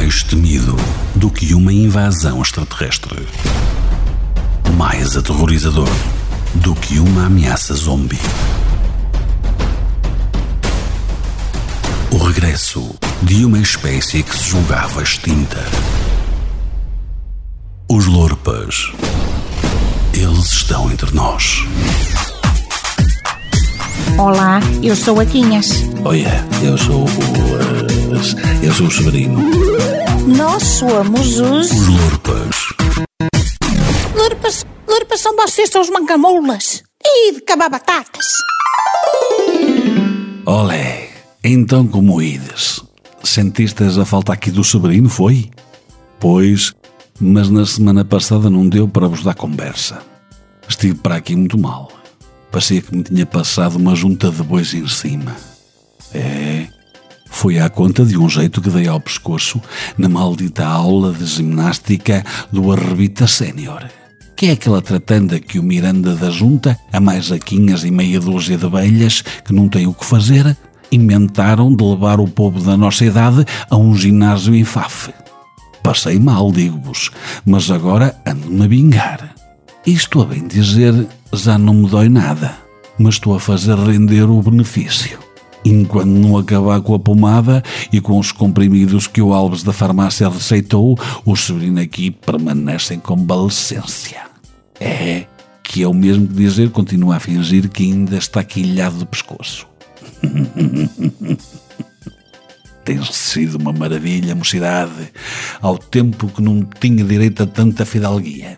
Mais temido do que uma invasão extraterrestre. Mais aterrorizador do que uma ameaça zombie. O regresso de uma espécie que se julgava extinta. Os Lorpas. Eles estão entre nós. Olá, eu sou a Quinhas. Olha, eu sou o. eh, eu sou o Severino. Nós somos os. Os Lorpas. Lurpas, lurpas são vocês, são os mancamoulas. E de cabar batatas. Olé, então como ides? Sentistes a falta aqui do Severino, foi? Pois, mas na semana passada não deu para vos dar conversa. Estive para aqui muito mal. Parecia que me tinha passado uma junta de bois em cima. É, foi à conta de um jeito que dei ao pescoço na maldita aula de ginástica do Arrebita Sénior. Que é aquela tratanda que o Miranda da Junta, a mais aquinhas e meia dúzia de velhas que não têm o que fazer, inventaram de levar o povo da nossa idade a um ginásio em Faf. Passei mal, digo-vos, mas agora ando-me a vingar. Isto a bem dizer, já não me dói nada, mas estou a fazer render o benefício. Enquanto não acabar com a pomada e com os comprimidos que o Alves da farmácia receitou, o Severino aqui permanece em convalescência. É que é o mesmo que dizer continua a fingir que ainda está quilhado do pescoço. Tem sido uma maravilha, mocidade, ao tempo que não tinha direito a tanta fidalguia.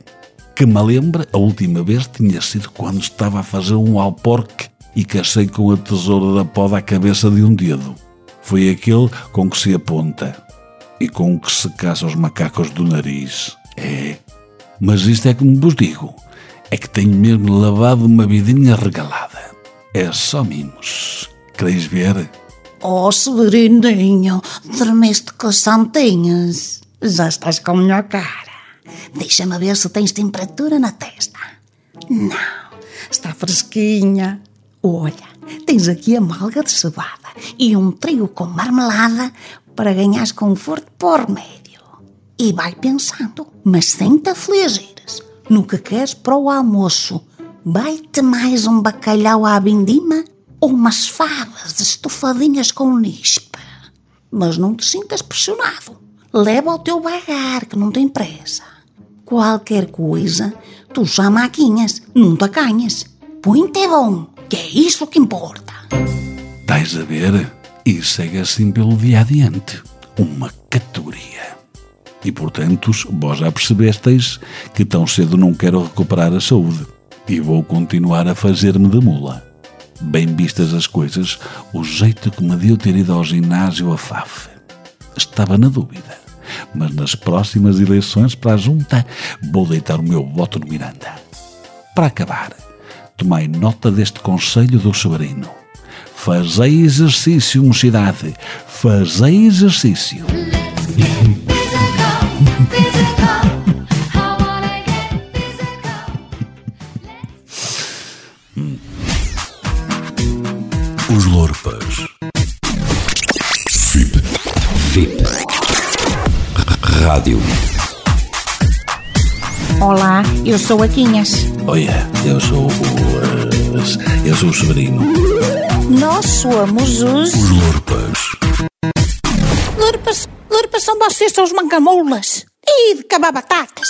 Que me lembra, a última vez tinha sido quando estava a fazer um alporque e cacei com a tesoura da poda à cabeça de um dedo. Foi aquele com que se aponta e com que se caça os macacos do nariz. É. Mas isto é como vos digo, é que tenho mesmo lavado uma vidinha regalada. É só mimos. Quereis ver? Oh, Severininho, dormiste com as santinhas. Já estás com a melhor cara. Deixa-me ver se tens temperatura na testa. Não, está fresquinha. Olha, tens aqui a malga de cevada e um trigo com marmelada para ganhares conforto por médio. E vai pensando, mas sem te afligires. No que queres para o almoço. Vai-te mais um bacalhau à vindima ou umas favas estofadinhas com nispa. Mas não te sintas pressionado. Leva o teu bagar, que não tem pressa. Qualquer coisa, tu já maquinhas, não te acanhas. Põe-te é bom, que é isso que importa. Estás a ver? E segue assim pelo dia adiante. Uma categoria. E portanto, vós já percebesteis que tão cedo não quero recuperar a saúde. E vou continuar a fazer-me de mula. Bem vistas as coisas, o jeito que me deu ter ido ao ginásio a FAF. Estava na dúvida. Mas nas próximas eleições para a junta vou deitar o meu voto no Miranda. Para acabar, tomai nota deste conselho do Severino. Fazei exercício, mocidade. Fazei exercício. Os Lorpas. VIP. VIP. Rádio. Olá, eu sou a Quinhas. Olha, eu sou o. eh, eu sou o Severino. Nós somos os. Os Lorpas. Lurpas, lurpas são vocês, são os mancamoulas. E de cabar batatas.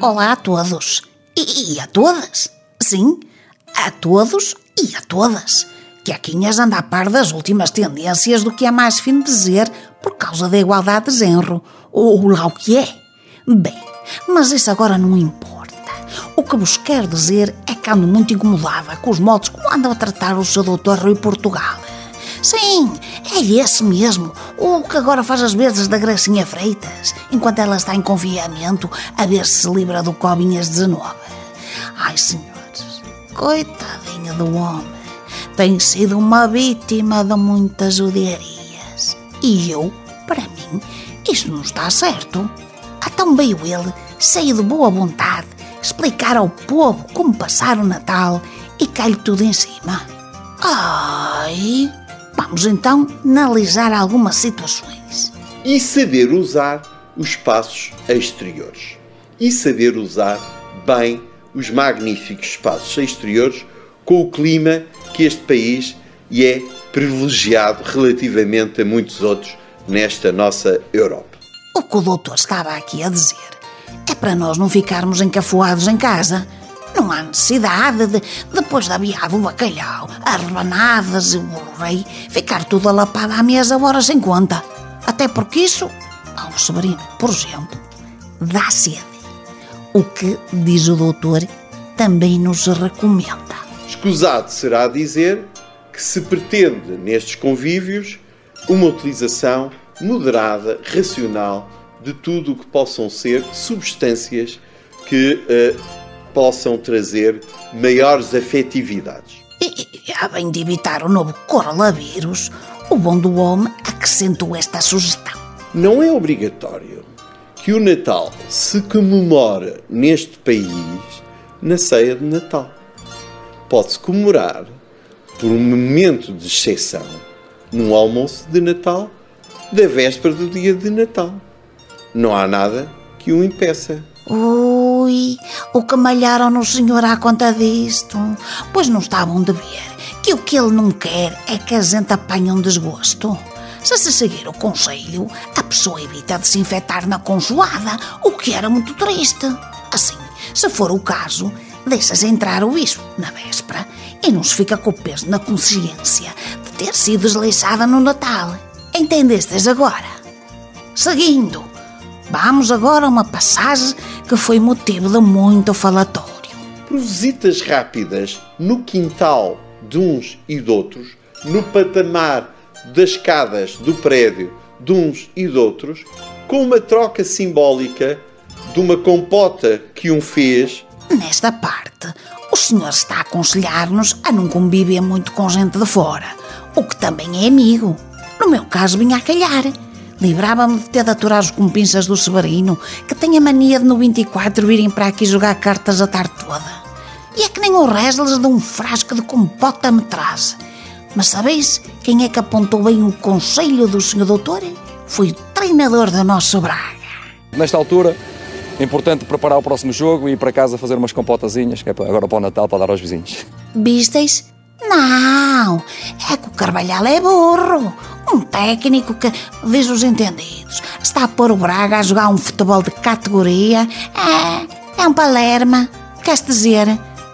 Olá a todos. E, e a todas. Sim, a todos e a todas. Que a Quinhas anda a par das últimas tendências do que é mais fino dizer por causa da igualdade de genro. Ou lá o que é. Bem, mas isso agora não importa. O que vos quero dizer é que ando muito incomodada com os modos como andam a tratar o seu doutor Rui Portugal. Sim, é esse mesmo, o que agora faz as vezes da Gracinha Freitas, enquanto ela está em confinamento a ver se se livra do Cobinhas-19. Ai, senhores, coitadinho do homem, tem sido uma vítima de muitas judiarias. E eu, para mim, isto não está certo. Então veio ele, cheio de boa vontade, explicar ao povo como passar o Natal e cai-lhe tudo em cima. Ai, vamos então analisar algumas situações. e saber usar os espaços exteriores. E saber usar bem os magníficos espaços exteriores com o clima que este país é privilegiado relativamente a muitos outros nesta nossa Europa. O que o doutor estava aqui a dizer é para nós não ficarmos encafuados em casa. Não há necessidade de, depois da viada do bacalhau, as rebanadas e o bolo rei, ficar tudo alapado à mesa horas sem conta. Até porque isso, ao Severino, por exemplo, dá sede. O que, diz o doutor, também nos recomenda. Escusado será dizer que se pretende nestes convívios uma utilização moderada, racional de tudo o que possam ser substâncias que uh, possam trazer maiores afetividades. E, a bem de evitar o novo coronavírus, o bom do homem acrescentou esta sugestão. Não é obrigatório que o Natal se comemore neste país na ceia de Natal. Pode-se comemorar por um momento de exceção num almoço de Natal da véspera do dia de Natal. Não há nada que o impeça. Ui, o que malharam no senhor à conta disto? Pois não estavam de ver que o que ele não quer é que a gente apanhe um desgosto. Se se seguir o conselho, a pessoa evita de se infectar na consoada, o que era muito triste. Assim, se for o caso, deixas entrar o bicho na véspera e não se fica com o peso na consciência de ter sido desleixada no Natal. Entendestes agora? Seguindo, vamos agora a uma passagem que foi motivo de muito falatório. Por visitas rápidas no quintal de uns e de outros, no patamar das escadas do prédio de uns e de outros, com uma troca simbólica de uma compota que um fez. Nesta parte, o senhor está a aconselhar-nos a não conviver muito com gente de fora, o que também é amigo. No meu caso, vinha a calhar. Livrava-me de ter de aturar os compinchas do Severino, que tem a mania de no 24 virem para aqui jogar cartas a tarde toda. E é que nem o Resles de um frasco de compota me traz. Mas sabeis quem é que apontou bem o conselho do senhor doutor? Foi o treinador do nosso Braga. Nesta altura, importante preparar o próximo jogo e ir para casa fazer umas compotazinhas, que é agora para o Natal, para dar aos vizinhos. Visteis? Não, é que o Carvalhal é burro. Um técnico que, diz os entendidos, está a pôr o Braga a jogar um futebol de categoria. É, é um palerma. Queres dizer,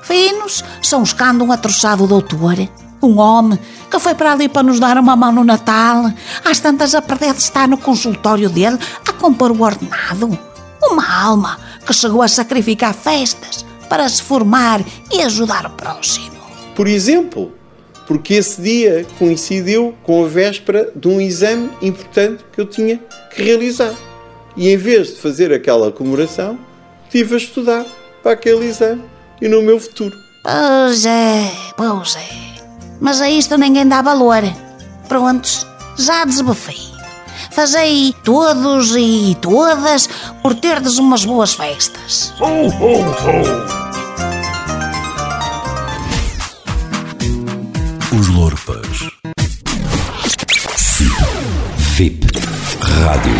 finos são os que andam a troçar o doutor. Um homem que foi para ali para nos dar uma mão no Natal. Às tantas a perder de estar no consultório dele a compor o ordenado. Uma alma que chegou a sacrificar festas para se formar e ajudar o próximo. Por exemplo, porque esse dia coincidiu com a véspera de um exame importante que eu tinha que realizar. E em vez de fazer aquela comemoração, estive a estudar para aquele exame e no meu futuro. Pois é, pois é. Mas a isto ninguém dá valor. Prontos, já desbafei. Fazei todos e todas por terdes umas boas festas. Ho, ho, ho! Os Lorpas. VIP Rádio.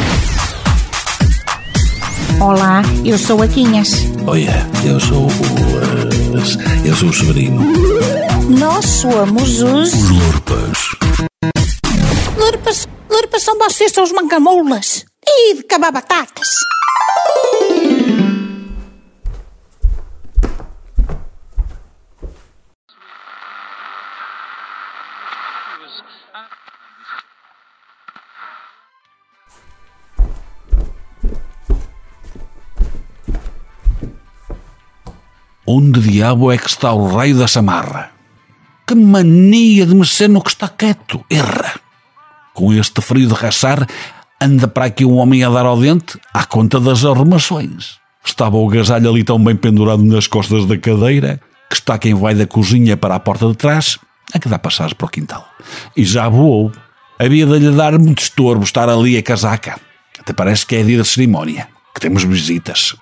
Olá, eu sou a Quinhas. Olha, eu sou o. eh, eu sou o Severino. Nós somos os. Os Lorpas. Lurpas, lurpas são vocês, são os mancamoulas. E de cabar batatas. Onde diabo é que está o raio da chamarra? Que mania de mexer no que está quieto, erra! Com este frio de rachar, anda para aqui um homem a dar ao dente à conta das arrumações. Estava o gasalho ali tão bem pendurado nas costas da cadeira que está quem vai da cozinha para a porta de trás a que dá passagem para o quintal. E já voou. Havia de lhe dar muito estorbo estar ali a casaca. Até parece que é dia de cerimónia, que temos visitas.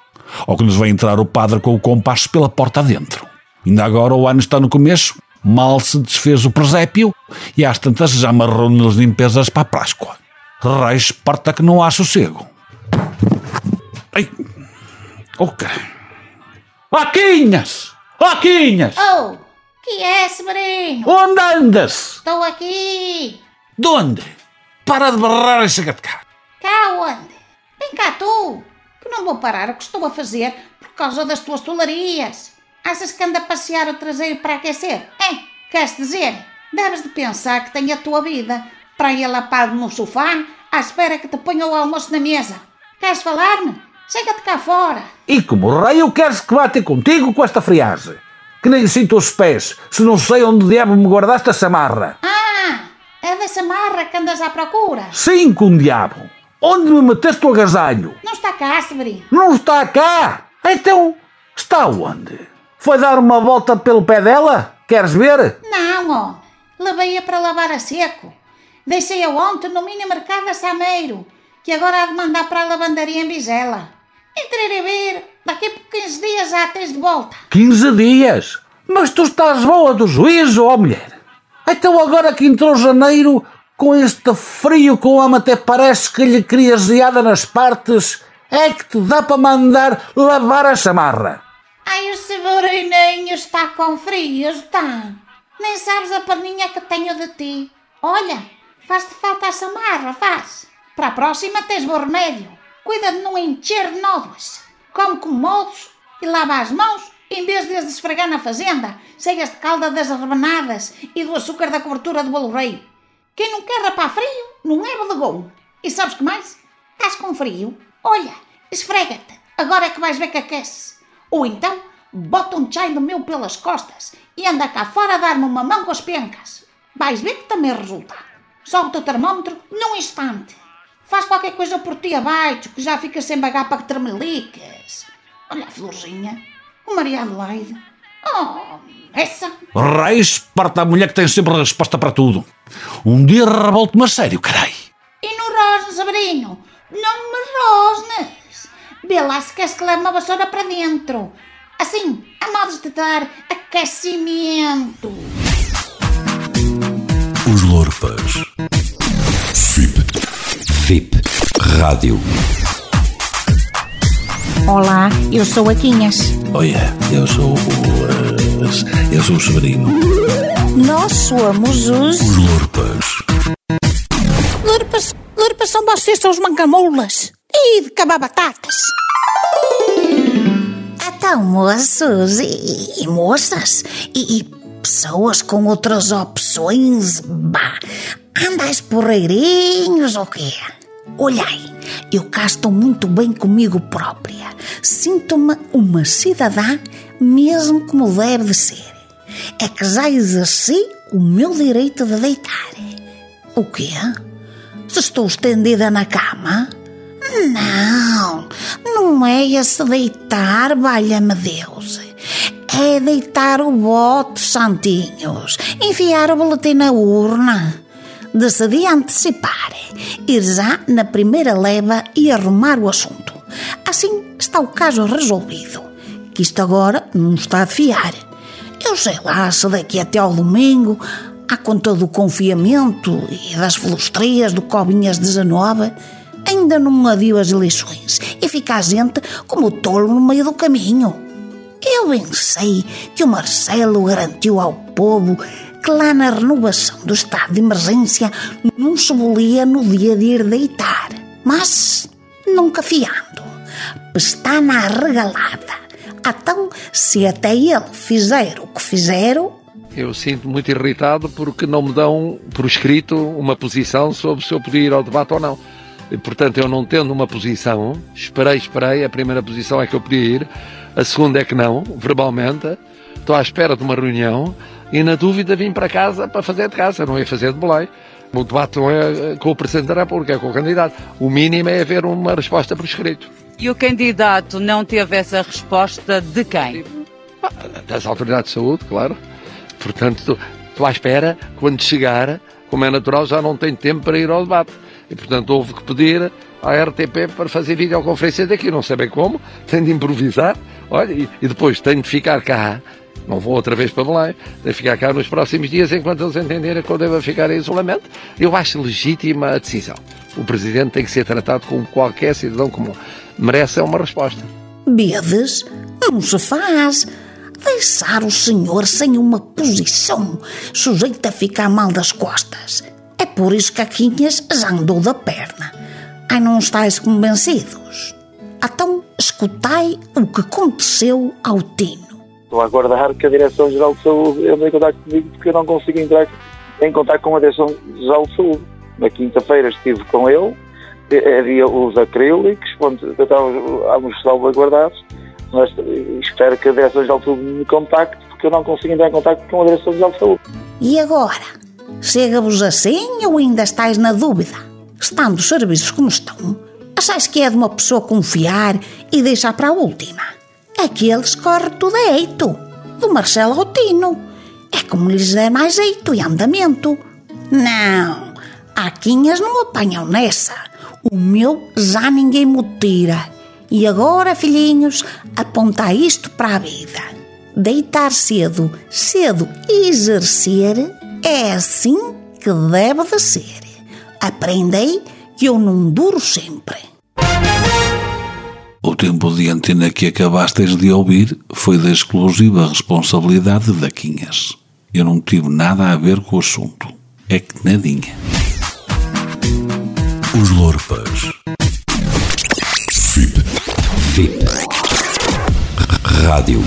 Ou que nos vai entrar o padre com o compasso pela porta adentro. Ainda agora o ano está no começo, mal se desfez o presépio e às tantas já amarrou nas limpezas para a Páscoa. Raio esparta que não há sossego. Ai. Ok. Vaquinhas! Vaquinhas! Oh, que é, Severino? Onde andas? Estou aqui. De onde? Para de barrar e chega de cá. Cá onde? Vem cá tu, que não vou parar o que estou a fazer por causa das tuas tolarias. Achas que anda a passear o traseiro para aquecer? É, queres dizer? Deves de pensar que tenho a tua vida para ir lapado no sofá à espera que te ponha o almoço na mesa. Queres falar-me? Chega-te cá fora. E como raio queres que ter contigo com esta friagem? Que nem sinto os pés, se não sei onde diabo me guardaste a chamarra. Ah, é dessa marra que andas à procura. Sim, com diabo. Onde me meteste o agasalho? Não está cá, Severino. Não está cá. Então, está onde? Foi dar uma volta pelo pé dela? Queres ver? Não, homem. Levei-a para lavar a seco. Deixei-a ontem no mini mercado a Sameiro, que agora há de mandar para a lavandaria em Vizela. Entrei a ver, daqui por 15 dias já tens de volta. 15 dias. Mas tu estás boa do juízo, ó mulher. Então agora que entrou janeiro, com este frio que o homem até parece que lhe cria geada nas partes, é que te dá para mandar lavar a chamarra. Ai, o Severininho está com frio, está. Nem sabes a perninha que tenho de ti. Olha, faz-te falta a samarra, faz. Para a próxima tens bom remédio. Cuida de não encher nódoas. Come com modos e lava as mãos em vez de as esfregar na fazenda, cheias de calda das rebanadas e do açúcar da cobertura do bolo rei. Quem não quer rapar frio, não é bodegão. E sabes que mais? Estás com frio? Olha, esfrega-te. Agora é que vais ver que aquece. Ou então, bota um chai do meu pelas costas e anda cá fora a dar-me uma mão com as pencas. Vais ver que também resulta. Sobe o teu termómetro num instante. Faz qualquer coisa por ti abaixo, que já ficas sem bagar para que tremeliques. Olha a florzinha, o Maria Adelaide. Oh, essa. Reis, parta a mulher que tem sempre resposta para tudo. Um dia revolto-me a sério, carai. E no rosne, Severino? Não me rosnes. Vê lá se queres que leve uma vassoura para dentro. Assim, a modos de dar aquecimento. Os Lorpas. VIP. VIP Rádio. Olá, eu sou a Quinhas. Olha, eu sou o. eh, eu sou o Severino. Nós somos os. Os Lorpas. Lurpas, lurpas são vocês, são os mancamoulas. E de cabar batatas. Então, moços e, e moças e, e pessoas com outras opções, bah, andais porreirinhos ou quê? Olhai, eu cá estou muito bem comigo própria. Sinto-me uma cidadã mesmo como deve de ser. É que já exerci o meu direito de deitar. O quê? Se estou estendida na cama? Não, não é esse deitar, valha-me Deus. É deitar o bote, santinhos, enfiar o boletim na urna. Decidi antecipar, ir já na primeira leva e arrumar o assunto. Assim está o caso resolvido, que isto agora não está a fiar. Eu sei lá se daqui até ao domingo, à conta do confiamento e das flustrias do Cobinhas 19, ainda não adio as eleições e fica a gente como tolo no meio do caminho. Eu bem sei que o Marcelo garantiu ao povo que lá na renovação do estado de emergência não se bolia no dia de ir deitar. Mas, nunca fiando, pestana arregalada. Então, se até ele fizer o que fizeram, Eu sinto muito irritado porque não me dão por escrito uma posição sobre se eu podia ir ao debate ou não. Portanto, eu não tendo uma posição, esperei, esperei, a primeira posição é que eu podia ir, a segunda é que não, verbalmente, estou à espera de uma reunião e na dúvida vim para casa para fazer de casa, não ia fazer de boleio. O debate não é com o Presidente da República, é com o candidato. O mínimo é haver uma resposta por escrito. E o candidato não teve essa resposta de quem? das autoridades de saúde, claro. Portanto, estou- estou à espera, quando chegar, como é natural, já não tenho tempo para ir ao debate. E, portanto, houve que pedir à RTP para fazer videoconferência daqui, não sei bem como, tenho de improvisar, olha, e, e depois tenho de ficar cá, não vou outra vez para Belém, de ficar cá nos próximos dias, enquanto eles entenderem que eu devo ficar em isolamento. Eu acho legítima a decisão. o Presidente tem que ser tratado como qualquer cidadão comum. Merece uma resposta. Bedes, não se faz. Deixar o senhor sem uma posição, sujeito a ficar mal das costas. É por isso que a Quinhas já andou da perna. Ai, não estáis convencidos? Então, escutai o que aconteceu ao Tino. Estou a aguardar que a Direção-Geral de Saúde entre em contato comigo porque eu não consigo entrar em contato com a Direção-Geral de Saúde. Na quinta-feira estive com ele, havia os acrílicos, onde estávamos salvaguardados, mas espero que a Direção-Geral de Saúde me contacte porque eu não consigo entrar em contato com a Direção-Geral de Saúde. E agora? Chega-vos assim ou ainda estáis na dúvida? Estando os serviços como estão, achais que é de uma pessoa confiar e deixar para a última? Aqueles corre tudo a eito, do Marcelo ao Tino. É como lhes der mais jeito e andamento. Não, Aquinhas não apanham nessa. O meu já ninguém me tira. E agora, filhinhos, apontar isto para a vida. Deitar cedo, cedo exercer é assim que deve de ser. Aprendei que eu não duro sempre. O tempo de antena que acabastes de ouvir foi da exclusiva responsabilidade da Quinhas. Eu não tive nada a ver com o assunto. É que nadinha. Os Lorpas. VIP. VIP. Rádio.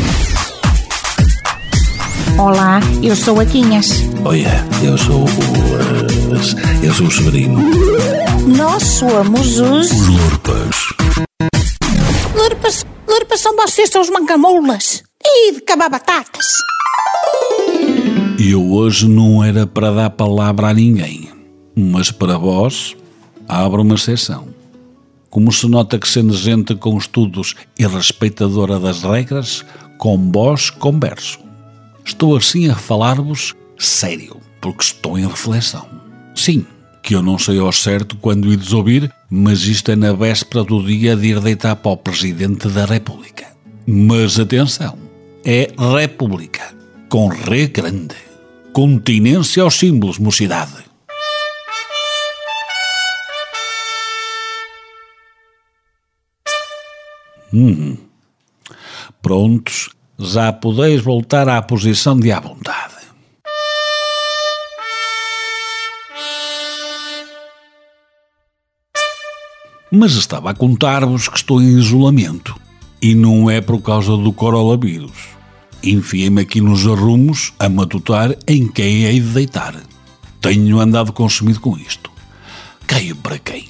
Olá, eu sou a Quinhas. Olha, eu sou o. eh, eu sou o Severino. Nós somos os. Os Lorpas. Lurpas, lurpas são vocês, são os mancamoulas. E de cabar batatas. Eu hoje não era para dar palavra a ninguém, mas para vós abro uma exceção. Como se nota que sendo gente com estudos e respeitadora das regras, com vós converso. Estou assim a falar-vos sério, porque estou em reflexão. Sim, que eu não sei ao certo quando ides ouvir, mas isto é na véspera do dia de ir deitar para o Presidente da República. Mas atenção, é República, com Ré grande. Continência aos símbolos, mocidade. Hum. Prontos, já podeis voltar à posição de à vontade. Mas estava a contar-vos que estou em isolamento. E não é por causa do coronavírus. Enfiei-me aqui nos arrumos a matutar em quem hei de deitar. Tenho andado consumido com isto. Caio para quem?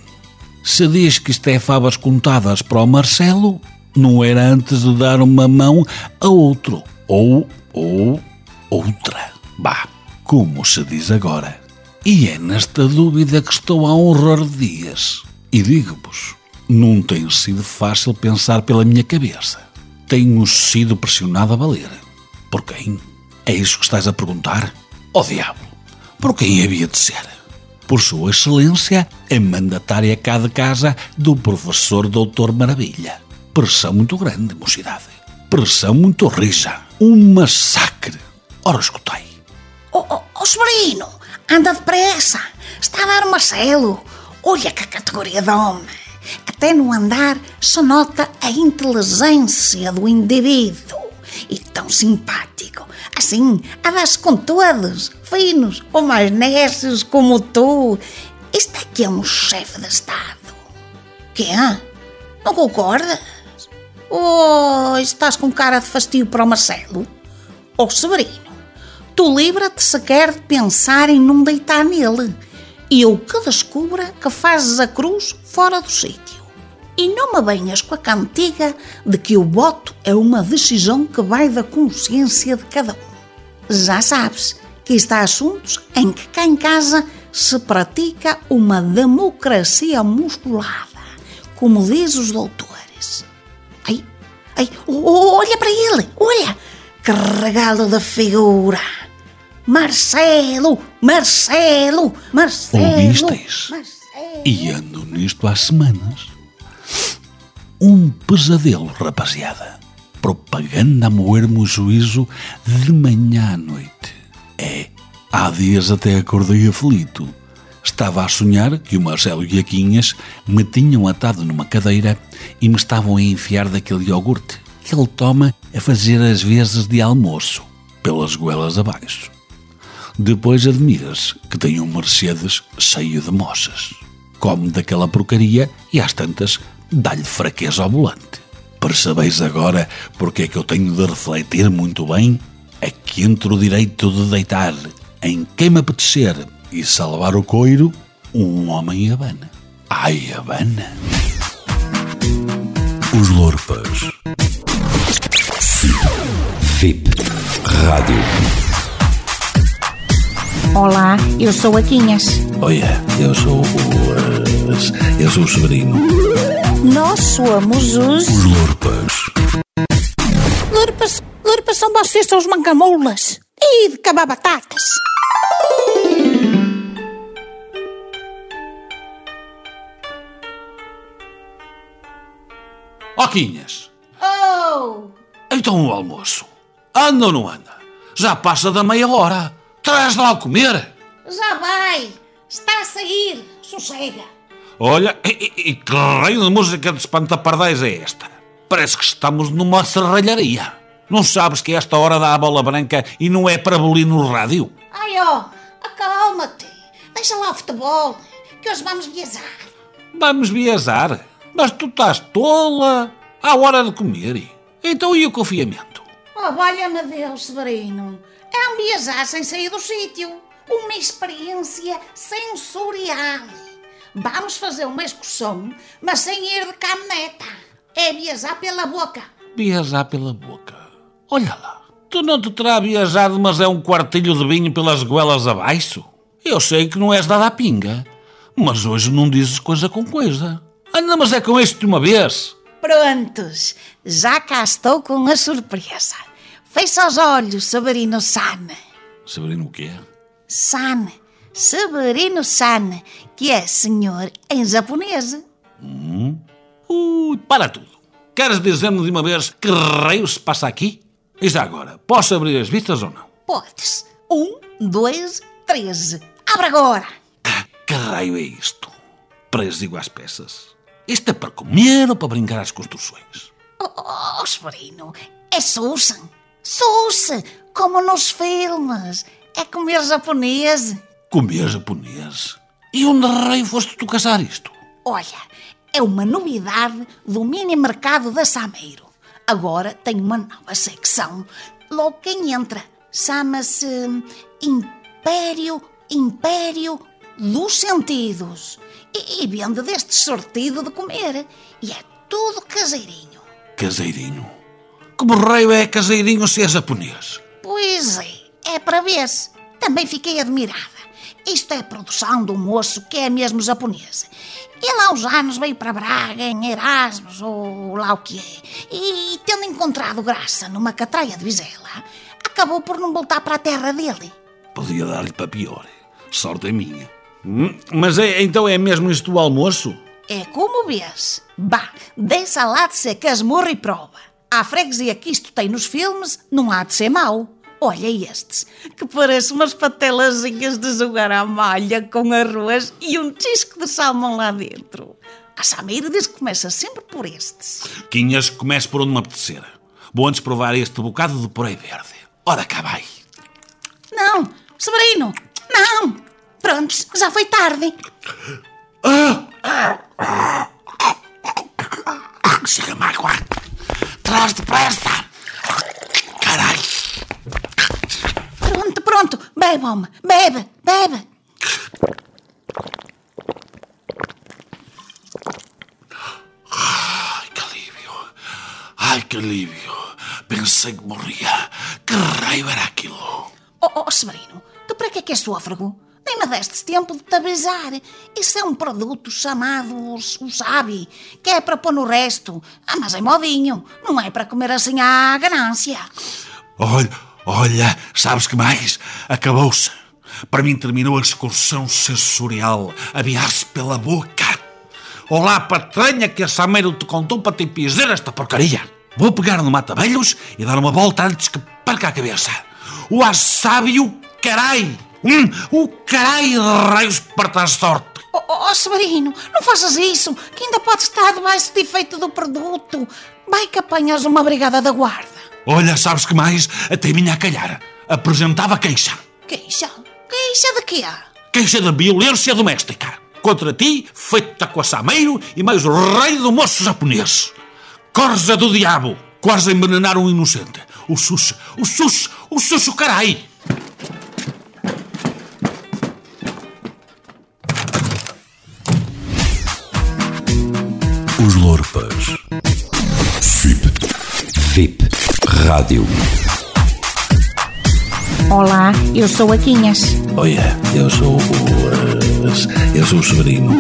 Se diz que isto é favas contadas para o Marcelo, não era antes de dar uma mão a outro. Ou, ou, outra. Bah, como se diz agora. E é nesta dúvida que estou há um horror de dias. E digo-vos, não tem sido fácil pensar pela minha cabeça. Tenho sido pressionado a valer. Por quem? É isso que estás a perguntar? Ó diabo! Por quem havia de ser? Por Sua Excelência, a mandatária cá de casa do professor Doutor Maravilha. Pressão muito grande, mocidade. Pressão muito rija. Um massacre. Ora, escutei. Ó oh, oh, Severino, anda depressa. Está a dar Marcelo. Olha que categoria de homem. Até no andar se nota a inteligência do indivíduo. E tão simpático. Assim, a dar-se com todos. Finos ou mais nécios como tu. Este aqui é um chefe de Estado. Que é? Não concordas? Oh, estás com cara de fastio para o Marcelo? Oh, Severino, tu livra-te sequer de pensar em não deitar nele. E eu que descubra que fazes a cruz fora do sítio. E não me venhas com a cantiga de que o voto é uma decisão que vai da consciência de cada um. Já sabes que está assuntos em que cá em casa se pratica uma democracia musculada, como diz os doutores. Ai, olha para ele, olha, que regalo de figura. Marcelo, Marcelo, Marcelo. Ouvisteis? E ando nisto há semanas. Um pesadelo, rapaziada. Propaganda a moer-me o juízo de manhã à noite. É, há dias até acordei aflito. Estava a sonhar que o Marcelo e a Quinhas me tinham atado numa cadeira e me estavam a enfiar daquele iogurte que ele toma a fazer as vezes de almoço, pelas goelas abaixo. Depois admiras que tem um Mercedes cheio de moças. Come daquela porcaria e às tantas dá-lhe fraqueza ao volante. Percebeis agora porque é que eu tenho de refletir muito bem? É que entre o direito de deitar em quem me apetecer e salvar o coiro, um homem abana. Ai, abana! Os Lorpas. VIP Rádio. Olá, eu sou a Quinhas. Olha, eu sou o. eh, eu sou o Severino. Nós somos os. Os Lorpas. Lurpas, lurpas são vocês, são os mancamoulas. E de cabar batatas. Ó Quinhas, Oh! então o almoço. Anda ou não anda? Já passa da meia hora. Traz lá a comer. Já vai! Está a sair! Sossega! Olha, e, e- e que raio de música de espantapardais é esta? Parece que estamos numa serralharia. Não sabes que esta hora dá a bola branca e não é para bolir no rádio? Ai, ó! Acalma-te! Deixa lá o futebol, que hoje vamos viajar. Vamos viajar. Mas tu estás tola. À hora de comer. Então e o confiamento? Oh, valha-me Deus, Severino. É um viajar sem sair do sítio. Uma experiência sensorial. Vamos fazer uma excursão, mas sem ir de caminhoneta. É viajar pela boca. Viajar pela boca. Olha lá. Tu não te terá viajado, mas é um quartilho de vinho pelas goelas abaixo? Eu sei que não és dada a pinga. Mas hoje não dizes coisa com coisa. Anda, mas é com este de uma vez. Prontos, já cá estou com a surpresa. Fecha os olhos, Severino San. Severino o quê? San, Severino San, que é senhor em japonês. Ui, para tudo. Queres dizer-me de uma vez que raio se passa aqui? E já agora, posso abrir as vistas ou não? Podes. Um, dois, três. Abre agora. Que raio é isto? Preso igual às peças. Isto é para comer ou para brincar às construções? Oh, oh, Severino, é sushi. Sushi, como nos filmes. É comer japonês. Comer japonês? E onde raio foste tu caçar isto? Olha, é uma novidade do mini mercado da Sameiro. Agora tem uma nova secção. Logo quem entra chama-se Império, Império dos Sentidos. E, e vende deste sortido de comer. E é tudo caseirinho. Caseirinho? Como raio é caseirinho se é japonês? Pois é, é para ver -se. Também fiquei admirada. Isto é produção de um moço que é mesmo japonês. Ele há uns anos veio para Braga, em Erasmus, ou lá o que é, e tendo encontrado graça numa catraia de Vizela, acabou por não voltar para a terra dele. Podia dar-lhe para pior. Sorte é minha. Hum, mas é, então é mesmo isto o almoço? É como vês. Bah, deixa lá de ser casmurro e prova. A freguesia que isto tem nos filmes não há de ser mau. Olha estes, que parecem umas patelazinhas de jogar à malha com arroz e um tisco de salmão lá dentro. A Sameira diz que começa sempre por estes. Quinhas, comece por onde me apetecer. Vou antes provar este bocado de porei verde. Ora cá vai. Não, Severino, não. Pronto, já foi tarde. Chega-me água. Traz depressa. Carai. Pronto, pronto. Bebe, homem. Bebe, bebe. Ai, que alívio. Ai, que alívio. Pensei que morria. Que raio era aquilo? Oh, oh, Severino, tu para que é que és sôfrego? Me deste tempo de te avisar. Isso é um produto chamado o sabe, que é para pôr no resto. Ah, mas é modinho. Não é para comer assim à ganância. Olha, olha, sabes que mais? Acabou-se. Para mim terminou a excursão sensorial. Aviar-se pela boca. Olá, patranha, que a Sameiro te contou para te piser esta porcaria. Vou pegar no mata-velhos e dar uma volta antes que perca a cabeça. O assábio, carai! Hum, o caralho de raios para a sorte. Oh, oh, Severino, não faças isso, que ainda pode estar debaixo de efeito do produto. Vai que apanhas uma brigada da guarda. Olha, sabes que mais? Até vinha a calhar. Apresentava queixa. Queixa? Queixa de quê? Queixa de violência doméstica. Contra ti, feita com a Sameiro e mais o rei do moço japonês. Corza do diabo. Quase envenenar um inocente. O Xuxa, o Xuxa, o Xuxa, carai. Os VIP. VIP Rádio. Olá, eu sou a Quinhas. Olha, eu sou o. eh, eu sou o Severino.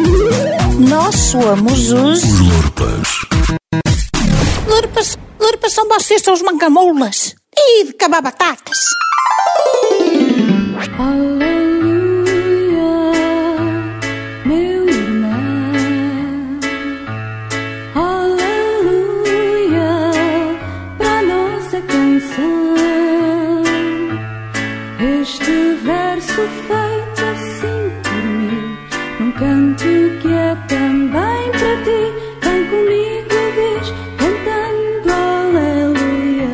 Nós somos os. Os Lorpas. Lurpas, lurpas são vocês, são os mancamoulas. E de cabar batatas. Este verso feito assim por mim, num canto que é também para ti. Vem comigo, diz, cantando aleluia.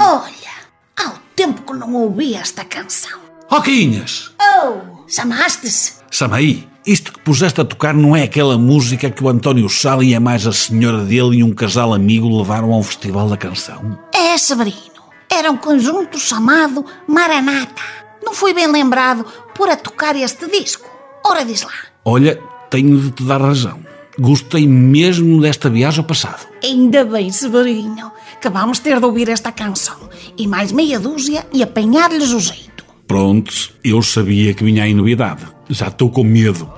Olha, há o tempo que não ouvi esta canção. Roquinhas! Oh, chamaste-se? Samaí, isto que puseste a tocar não é aquela música que o António Sala e a mais a senhora dele e um casal amigo levaram ao Festival da Canção? É, Severino. Era um conjunto chamado Maranata. Não fui bem lembrado por a tocar este disco. Ora, diz lá. Olha, tenho de te dar razão. Gostei mesmo desta viagem ao passado. Ainda bem, Severino, que vamos ter de ouvir esta canção e mais meia dúzia e apanhar-lhes o jeito. Pronto, eu sabia que vinha aí novidade. Já estou com medo.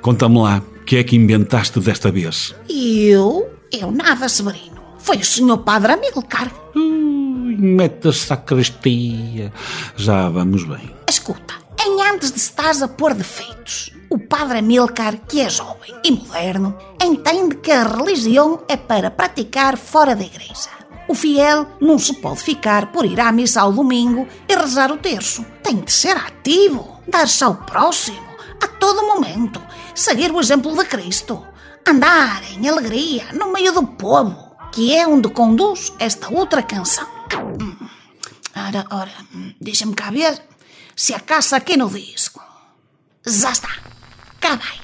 Conta-me lá, o que é que inventaste desta vez? Eu? Eu nada, Severino. Foi o senhor Padre Amilcar. Ui, a sacristia. Já vamos bem. Escuta, em antes de estares a pôr defeitos, o Padre Amilcar, que é jovem e moderno, entende que a religião é para praticar fora da igreja. O fiel não se pode ficar por ir à missa ao domingo e rezar o terço. Tem de ser ativo, dar-se ao próximo, a todo momento, seguir o exemplo de Cristo, andar em alegria no meio do povo, que é onde conduz esta outra canção. Hum, Ora, ora, hum, deixa-me cá ver se a caça aqui no disco. Já está. Cá vai.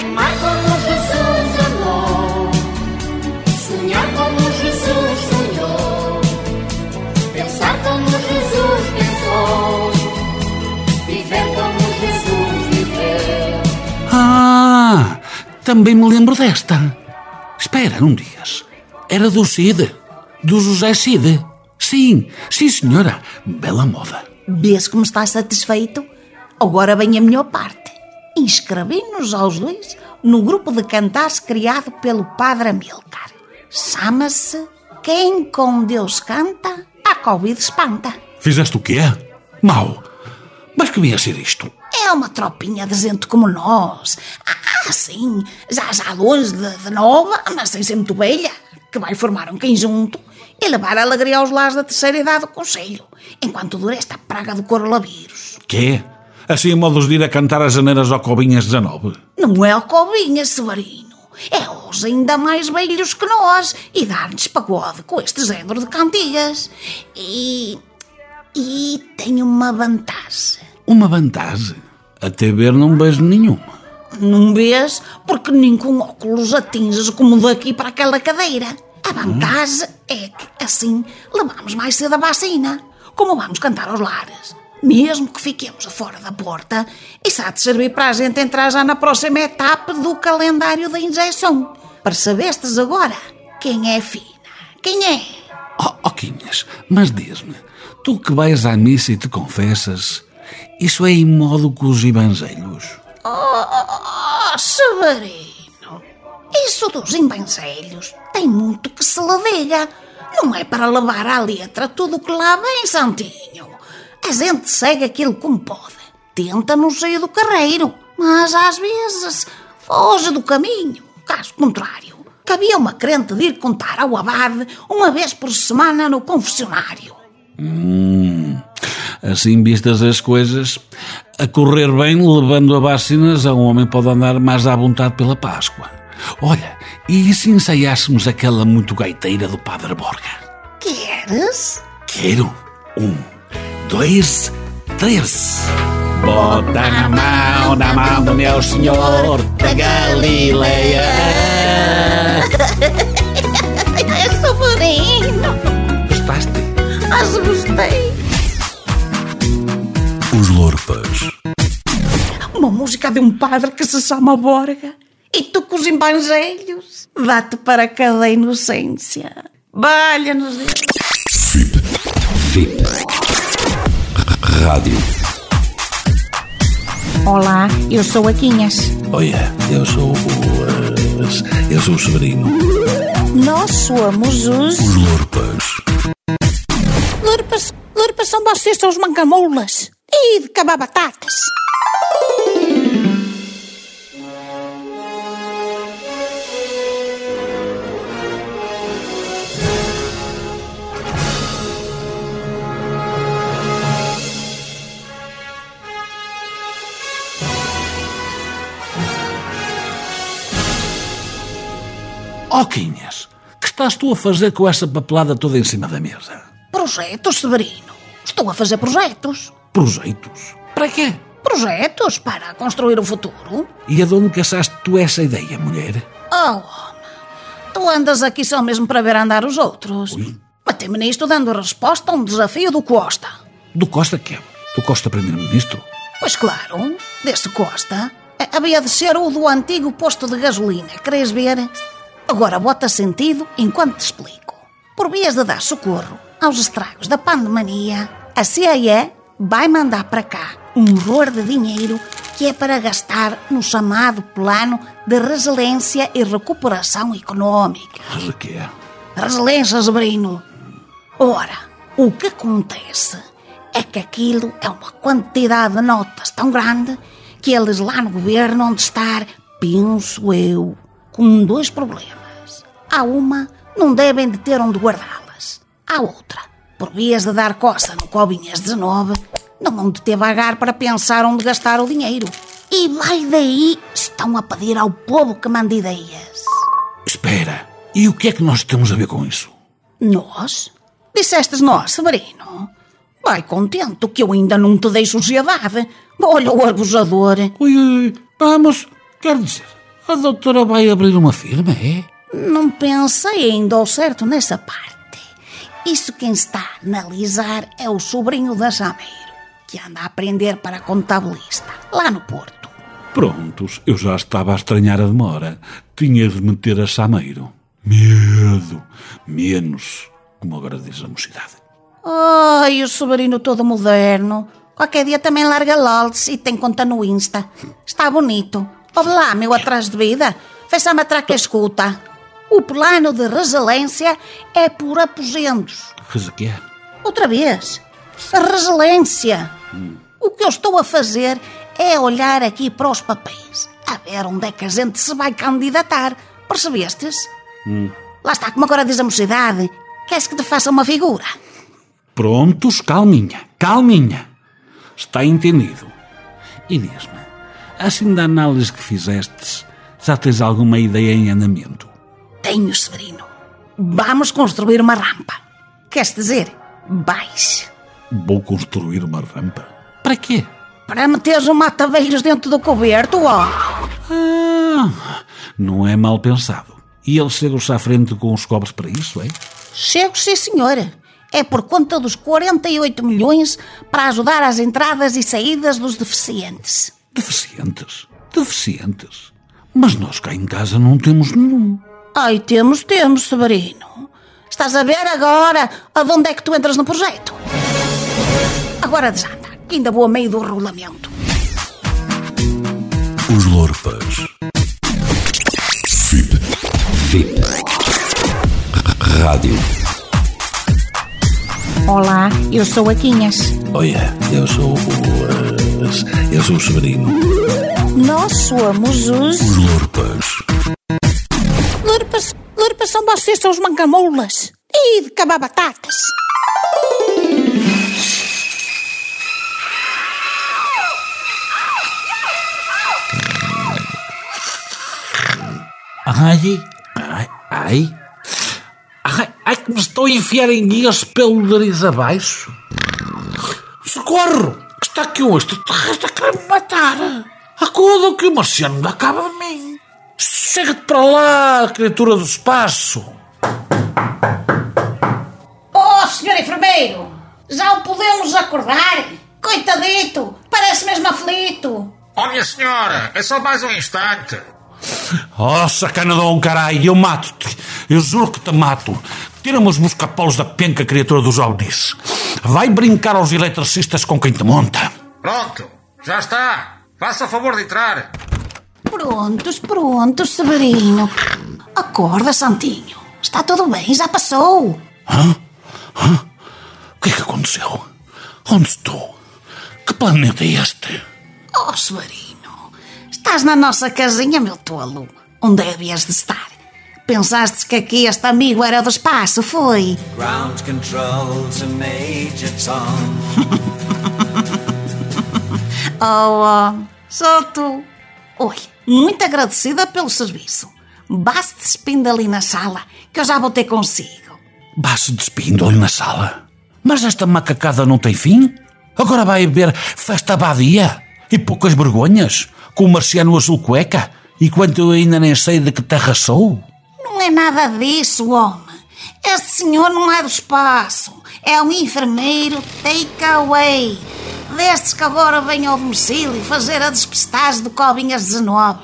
Amar como Jesus amou, sonhar como Jesus sonhou, pensar como Jesus pensou, viver como Jesus viveu. Ah, também me lembro desta. Espera, não digas. Era do Cid. Do José Cid. Sim, sim senhora. Bela moda. Vês como estás satisfeito? Agora vem a melhor parte. Inscrevi-nos aos dois no grupo de cantares criado pelo Padre Amilcar. Chama-se Quem com Deus canta, a Covid espanta. Fizeste o quê? Mal. Mas que vinha ser isto? É uma tropinha de gente como nós. Ah, sim, já já longe de, de nova, mas sem ser muito velha, que vai formar um conjunto e levar a alegria aos lares da terceira idade do Conselho, enquanto dura esta praga do coronavírus. Quê? Assim, modos de ir a cantar as janeiras ao Cobinhas 19? Não é o Cobinha, Severino. É os ainda mais velhos que nós e dar-lhes pagode com este género de cantigas. E. e tem uma vantagem. Uma vantagem. Até ver não vejo nenhuma. Não vês? Porque nem com óculos atinges como daqui para aquela cadeira. A vantagem é que assim levamos mais cedo a vacina. Como vamos cantar aos lares? Mesmo que fiquemos fora da porta, isso há de servir para a gente entrar já na próxima etapa do calendário da injeção. Percebestes agora quem é fina? Quem é? Oh, oh Quinhas, mas diz-me, tu que vais à missa e te confessas, isso é em modo com os evangelhos? Oh, Severino, isso dos evangelhos tem muito que se lhe diga. Não é para levar à letra tudo o que lá vem, Santinho. A gente segue aquilo como pode. Tenta não sair do carreiro, mas às vezes foge do caminho. Caso contrário, cabia uma crente de ir contar ao abade uma vez por semana no confessionário. Hum, Assim vistas as coisas, a correr bem, levando a vacinas, a um homem pode andar mais à vontade pela Páscoa. Olha, e se ensaiássemos aquela muito gaiteira do Padre Borga? Queres? Quero. Um, dois, três. Bota na mão, na mão do meu senhor da Galileia. É sobrinho. Gostaste? Mas gostei. Os Lorpas. Uma música de um padre que se chama Borga. E tu com os evangelhos. Dá-te para cada inocência. Valha-nos Deus. VIP. VIP. Rádio. Olá, eu sou a Quinhas. Olha, eu sou o. eh, eu sou o Severino. Nós somos os. Os Lorpas. Lurpas, lurpas são vocês, são os mancamoulas. E de cabar batatas. Ó Quinhas, que estás tu a fazer com essa papelada toda em cima da mesa? Projetos, Severino. Estou a fazer projetos. Projetos? Para quê? Projetos para construir o futuro. E aonde caçaste tu essa ideia, mulher? Oh, homem. Tu andas aqui só mesmo para ver andar os outros. Matei-me nisto dando resposta a um desafio do Costa. Do Costa que é? Do Costa Primeiro-Ministro? Pois claro, desse Costa. eh, Havia de ser o do antigo posto de gasolina, queres ver? Agora bota sentido enquanto te explico. Por vias de dar socorro aos estragos da pandemia, a CIA vai mandar para cá um horror de dinheiro que é para gastar no chamado Plano de Resiliência e Recuperação Econômica. Mas o quê? Resiliência, Sobrino. Ora, o que acontece é que aquilo é uma quantidade de notas tão grande que eles lá no governo onde estar, penso eu, com dois problemas. Há uma, não devem de ter onde guardá-las. Há outra, por vias de dar coça no Cobinhas 19, não vão de ter vagar para pensar onde gastar o dinheiro. E vai daí, estão a pedir ao povo que mande ideias. Espera, e o que é que nós temos a ver com isso? Nós? Dissestes nós, Severino? Vai contente que eu ainda não te dei sociedade. Olha o abusador. Ui, ui, vamos, quer dizer, a doutora vai abrir uma firma, é? Não pensei ainda ao certo nessa parte. Isso quem está a analisar é o sobrinho da Jameiro, que anda a aprender para contabilista, lá no Porto. Prontos, eu já estava a estranhar a demora. Tinha de meter a Sameiro. Medo. Menos, como agora diz a mocidade. Ai, o sobrinho todo moderno. Qualquer dia também larga LOLs e tem conta no Insta. Está bonito. Ouve lá, meu atrás de vida. Fecha-me atrás que escuta. O plano de resiliência é por aposentos. Mas o que é? Outra vez. A resiliência. O que eu estou a fazer é olhar aqui para os papéis. A ver onde é que a gente se vai candidatar. Percebestes? Lá está, como agora diz a mocidade. Queres que te faça uma figura? Prontos, calminha, calminha. Está entendido. E diz-me, assim da análise que fizestes, já tens alguma ideia em andamento? Tenho, Severino. Vamos construir uma rampa. Queres dizer, vais. Vou construir uma rampa. Para quê? Para meteres um mata-velhos dentro do coberto, ó. Ah, não é mal pensado. E ele chega-se à frente com os cobres para isso, é? Chego, sim, senhora. É por conta dos 48 milhões para ajudar às entradas e saídas dos deficientes. Deficientes? Deficientes? Mas nós cá em casa não temos nenhum. Ai, temos, temos, Severino. Estás a ver agora aonde é que tu entras no projeto? Agora desanda, que ainda vou a meio do regulamento. Os Lorpas. VIP. VIP. Rádio. Olá, eu sou a Quinhas. Olha, eu sou o. eh, eu sou o Severino. Nós somos os. Os Lorpas. Lurpas são vocês, são os mangamoulas. E de cabar batatas. Ai, ai, ai. Ai, ai que me estou a enfiar em guias pelo nariz abaixo. Socorro! Que está aqui um extraterrestre a querer me matar. Acuda que o marciano me acaba de mim. Chega-te para lá, criatura do espaço. Oh, senhor enfermeiro! Já o podemos acordar? Coitadito! Parece mesmo aflito! Oh, minha senhora, é só mais um instante. Oh, sacanadão, caralho, eu mato-te. Eu juro que te mato. Tira-me os buscapolos da penca, criatura dos ovnis. Vai brincar aos eletricistas com quem te monta. Pronto, já está. Faça o favor de entrar. Prontos, prontos, Severino. Acorda, Santinho. Está tudo bem, já passou. Hã? Hã? O que é que aconteceu? Onde estou? Que planeta é este? Oh, Severino, estás na nossa casinha, meu tolo. Onde devias de estar? Pensaste que aqui este amigo era do espaço, foi? Ground control to Major Tom. Oh, oh, sou tu. Olha, muito agradecida pelo serviço. Basta despindo ali na sala, que eu já vou ter consigo. Bate despindo ali na sala. Mas esta macacada não tem fim? Agora vai haver festa abadia e poucas vergonhas, com o marciano azul cueca, enquanto eu ainda nem sei de que terra sou. Não é nada disso, homem. Este senhor não é do espaço. É um enfermeiro takeaway. Destes que agora vem ao domicílio fazer a despistagem do Cobinhas 19.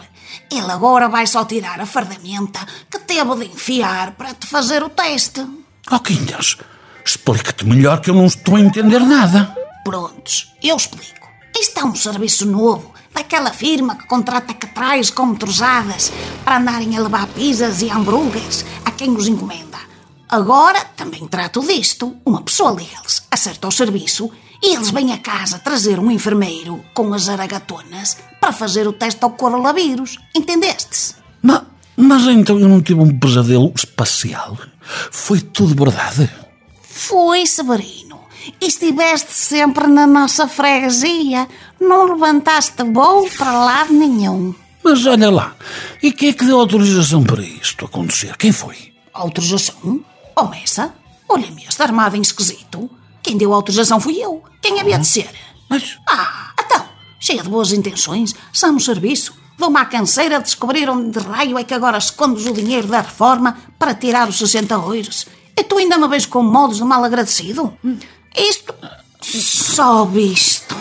Ele agora vai só tirar a fardamenta que teve de enfiar para te fazer o teste. Oh, Quinhas, explica-te melhor que eu não estou a entender nada. Prontos, eu explico. Isto é um serviço novo daquela firma que contrata catrais com motorizadas para andarem a levar pizzas e hambúrgueres a quem os encomenda. Agora também trato disto. Uma pessoa liga-lhes, acerta o serviço eles vêm a casa trazer um enfermeiro com as aragatonas para fazer o teste ao coronavírus. Entendeste? Mas, mas então eu não tive um pesadelo espacial? Foi tudo verdade? Foi, Severino. Estiveste sempre na nossa freguesia. Não levantaste voo para lado nenhum. Mas olha lá, e quem é que deu autorização para isto acontecer? Quem foi? Autorização? Oh, essa? Olha-me este armado em esquisito. Quem deu a autorização fui eu. Quem havia de ser? Mas, Ah, então, cheia de boas intenções, só no serviço. Vou-me à canseira de descobrir onde de raio é que agora escondes o dinheiro da reforma para tirar os 60 euros. E tu ainda me vês com modos de mal agradecido? Isto. Só visto.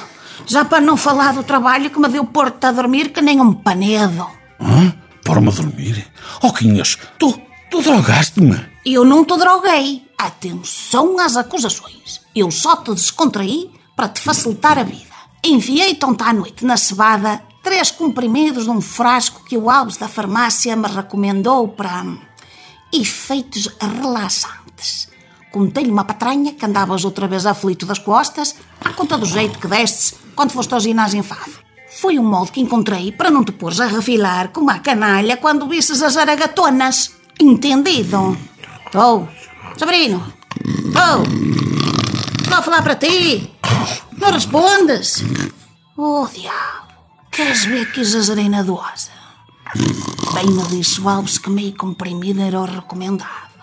Já para não falar do trabalho que me deu pôr-te a dormir que nem um panedo. hã? Para-me a dormir? Oh, Quinhas, tu, tu drogaste-me. Eu não te droguei. Atenção às acusações. Eu só te descontraí para te facilitar a vida. Enviei-te ontem à noite na cebada três comprimidos de um frasco que o Alves da farmácia me recomendou para efeitos relaxantes. Contei-lhe uma patranha que andavas outra vez aflito das costas à conta do jeito que destes quando foste ao ginásio em Fado. Foi um modo que encontrei para não te pôres a refilar como a canalha quando visses as aragatonas. Entendido? Oh, Sabrino! Oh! A falar para ti! Não respondes! Oh, diabo! Queres ver que exagerei na dose? Bem me disse o Alves que meio comprimido era o recomendado.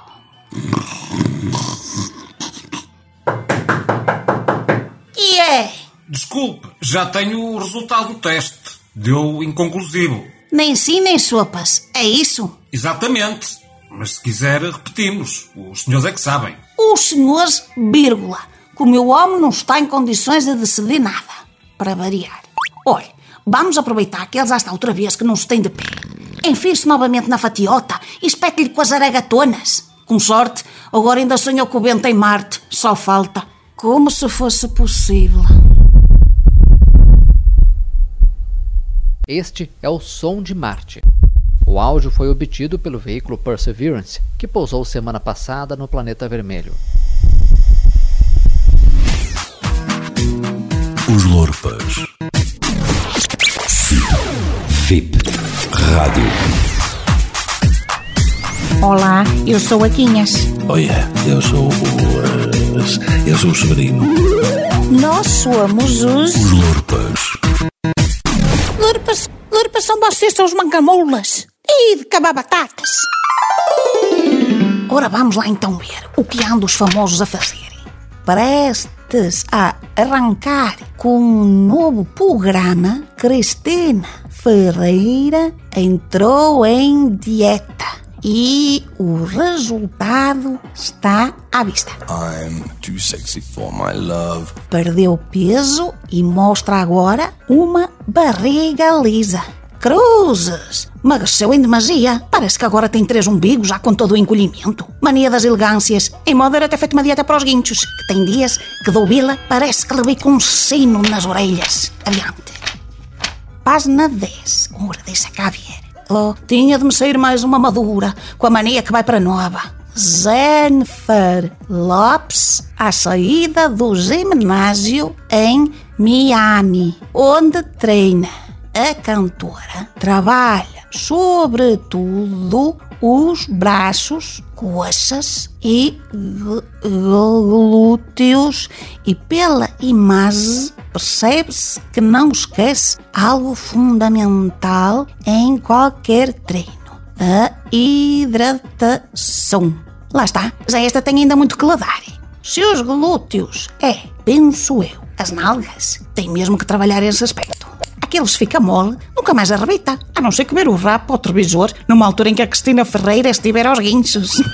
E é? Desculpe, já tenho o resultado do teste. Deu inconclusivo. Nem sim nem sopas, é isso? Exatamente. Mas se quiser, repetimos. Os senhores é que sabem. Os senhores, vírgula, que o meu homem não está em condições de decidir nada. Para variar. Olha, vamos aproveitar que ele já está outra vez que não se tem de pé. Enfie-se novamente na fatiota e espete-lhe com as aragatonas. Com sorte, agora ainda sonhou com o vento em Marte. Só falta. Como se fosse possível. Este é o som de Marte. O áudio foi obtido pelo veículo Perseverance, que pousou semana passada no planeta vermelho. Os Lorpas. VIP Rádio. Olá, eu sou a Quinhas. Olha, eu sou o. eh, eu sou o Severino. Nós somos os. Os Lorpas. Lurpas, lurpas são vocês, são os mancamoulas. E de cabar batatas. Ora, vamos lá então ver o que andam os famosos a fazerem. Prestes a arrancar com um novo programa, Cristina Ferreira entrou em dieta e o resultado está à vista. I'm too sexy for my love. Perdeu peso e mostra agora uma barriga lisa. Cruzes! Emagreceu em demasia. Parece que agora tem três umbigos, já com todo o encolhimento. Mania das elegâncias. Em modo era ter feito uma dieta para os guinchos, que tem dias que dou bila, parece que levei com um sino nas orelhas. Adiante. Página 10. Ora, deixa cá. Oh, tinha de me sair mais uma madura, com a mania que vai para nova. Jennifer Lopes, à saída do ginásio em Miami, onde treina. A cantora trabalha sobretudo os braços, coxas e gl- glúteos e pela imagem percebe-se que não esquece algo fundamental em qualquer treino: a hidratação. Lá está, já esta tem ainda muito que lhe dar. Se os glúteos é, penso eu, as nalgas, tem mesmo que trabalhar esse aspecto. Aqueles fica mole, nunca mais arrebita, a não ser comer o rabo ao televisor numa altura em que a Cristina Ferreira estiver aos guinchos.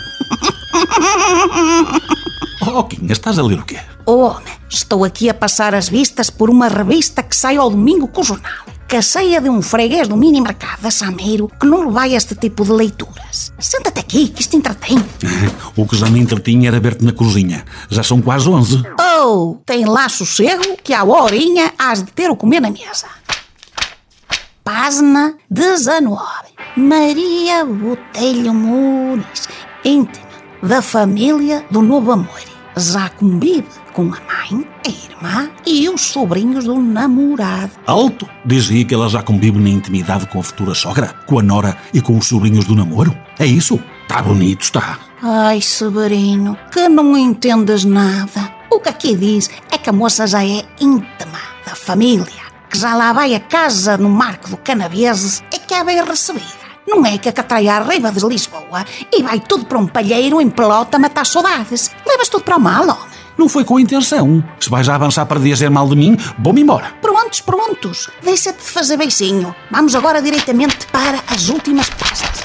Oh, Quinha, estás a ler o quê? Oh, homem, estou aqui a passar as vistas por uma revista que sai ao domingo com o jornal. Que saia de um freguês do mini mercado da Sameiro que não vai a este tipo de leituras. Senta-te aqui, que isto entretém. O que já me entretinha era ver-te na cozinha. Já são quase 11. Oh, tem lá sossego que à horinha has de ter o comer na mesa. Página 19. Maria Botelho Muniz, íntima da família do Novo Amor. Já convive com a mãe, a irmã e os sobrinhos do namorado. Alto! Diz aí que ela já convive na intimidade com a futura sogra, com a nora e com os sobrinhos do namoro. É isso? Está bonito, está. Ai, Severino, que não entendes nada. O que aqui diz é que a moça já é íntima da família, que já lá vai a casa no Marco do Canaveses e que é bem recebida. Não é que acatrai a raiva de Lisboa e vai tudo para um palheiro em pelota matar saudades. Levas tudo para o mal, homem. Não foi com intenção. Se vais a avançar para dizer mal de mim, vou-me embora. Prontos, prontos. Deixa-te de fazer beicinho. Vamos agora diretamente para as últimas páginas.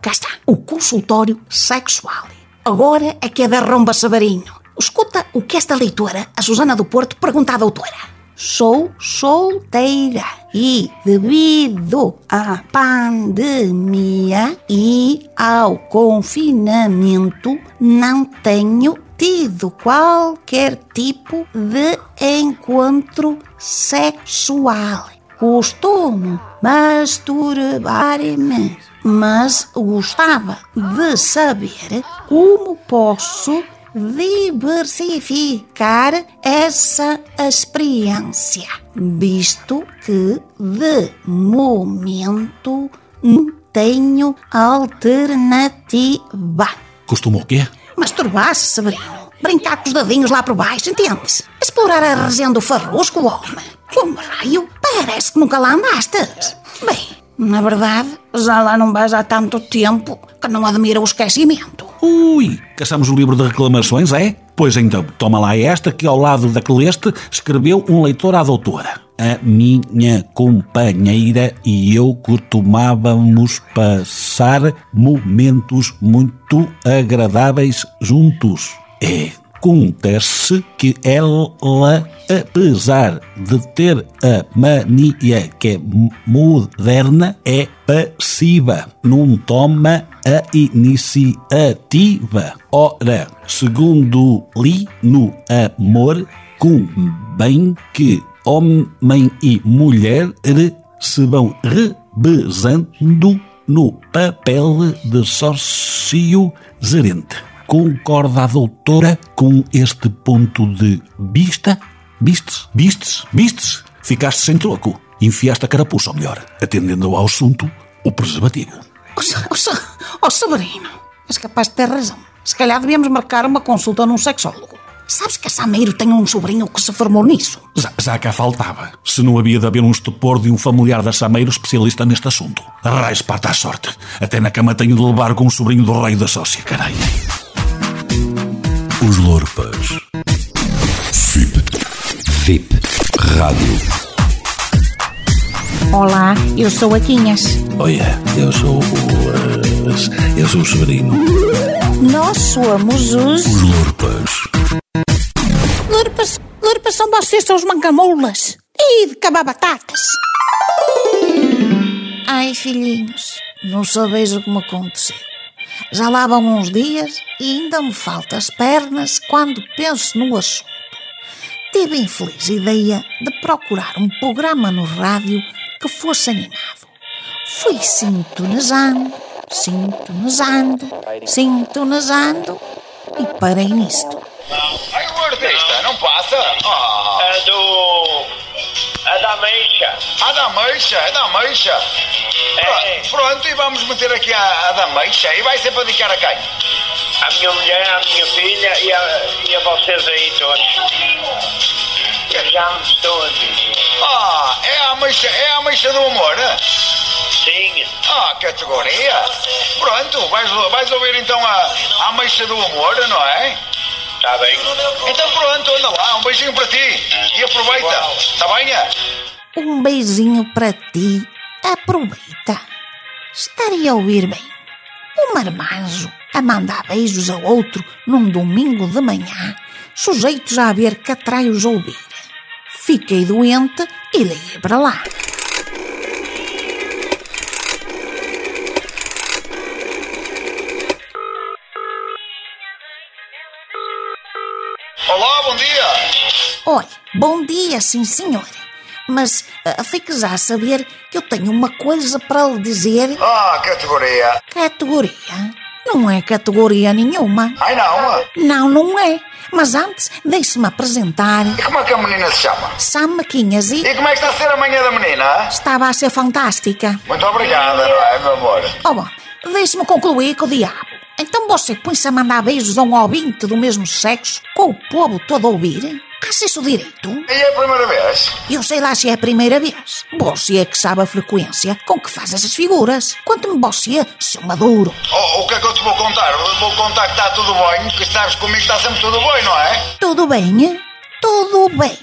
Cá está, o consultório sexual. Agora é que é da Romba Sabarinho. Escuta o que esta leitora, a Susana do Porto, pergunta à doutora. Sou solteira e, devido à pandemia e ao confinamento, não tenho tido qualquer tipo de encontro sexual. Costumo masturbar-me, mas gostava de saber como posso diversificar essa experiência, visto que de momento não tenho alternativa. Costuma o quê? Masturbar-se, Severino. Brincar com os dedinhos lá por baixo, entendes? Explorar a região do farrusco, homem. Como raio, parece que nunca lá andastes. Bem, na verdade, já lá não vais há tanto tempo que não admira o esquecimento. Ui, caçamos o livro de reclamações, é? Pois então, toma lá esta que ao lado daquele este escreveu um leitor à doutora. A minha companheira e eu costumávamos passar momentos muito agradáveis juntos. É, acontece que ela, apesar de ter a mania que é moderna, é passiva, não toma a iniciativa. Ora, segundo li no amor, convém que homem e mulher se vão revezando no papel de sócio gerente. Concorda a doutora com este ponto de vista? Vistes? Vistes? Vistes? Ficaste sem troco. Enfiaste a carapuça, ou melhor, atendendo ao assunto, o preservativo. Ó oh, Severino, és capaz de ter razão. Se calhar devíamos marcar uma consulta num sexólogo. Sabes que a Sameiro tem um sobrinho que se formou nisso? Já, já cá faltava. Se não havia de haver um estupor de um familiar da Sameiro especialista neste assunto. Raiz parte à sorte. Até na cama tenho de levar com o sobrinho do rei da sócia, caralho. Os Lorpas. VIP. VIP Rádio. Olá, eu sou a Quinhas. Olha, eu sou o. eh, eu sou o Severino. Nós somos os. Os Lorpas. Lurpas, lurpas são vocês, são os mancamoulas. E de cabar batatas. Ai, filhinhos, não sabeis o que me aconteceu. Já lá vão uns dias e ainda me faltam as pernas quando penso no assunto. Tive a infeliz ideia de procurar um programa no rádio que fosse animado. Fui sintonizando, sintonizando, sintonizando e parei nisto. Aí o artista, não passa? Ah. É do. É da Meixa. A da Meixa, é da Meixa. É. Pro- Pronto, e vamos meter aqui a, a da Meixa. E vai ser para dedicar a quem? A minha mulher, a minha filha e a, e a vocês aí todos. Eu já me estou a dizer. Ah, é a Meixa, é a Meixa do Amor? Sim. Ah, categoria. Pronto, vais, vais ouvir então a, a Meixa do Amor, não é? Está bem. Então pronto, anda lá, um beijinho para ti. E aproveita, está bem? é? Um beijinho para ti. Aproveita. Estaria a ouvir bem. Um marmanjo a mandar beijos a outro num domingo de manhã, sujeitos a haver catraios a ouvir. Fiquei doente e liguei para lá. Olha, bom dia, sim senhor. Mas ah, fique já a saber que eu tenho uma coisa para lhe dizer. Ah, categoria. Categoria? Não é categoria nenhuma. Ai não? Não, não é. Mas antes, deixe-me apresentar. E como é que a menina se chama? Sam Maquinhas e E como é que está a ser a manhã da menina? estava a ser fantástica. Muito obrigada, não é, meu amor? Oh, bom, deixe-me concluir com o diabo. Então você põe-se a mandar beijos a um ouvinte do mesmo sexo com o povo todo a ouvir? Acha isso direito? E é a primeira vez? Eu sei lá se é a primeira vez. Você é que sabe a frequência com que faz essas figuras. Conte-me você, seu maduro. Oh, o que é que eu te vou contar? Vou contar que está tudo bem, que sabes comigo está sempre tudo bem, não é? Tudo bem? Tudo bem?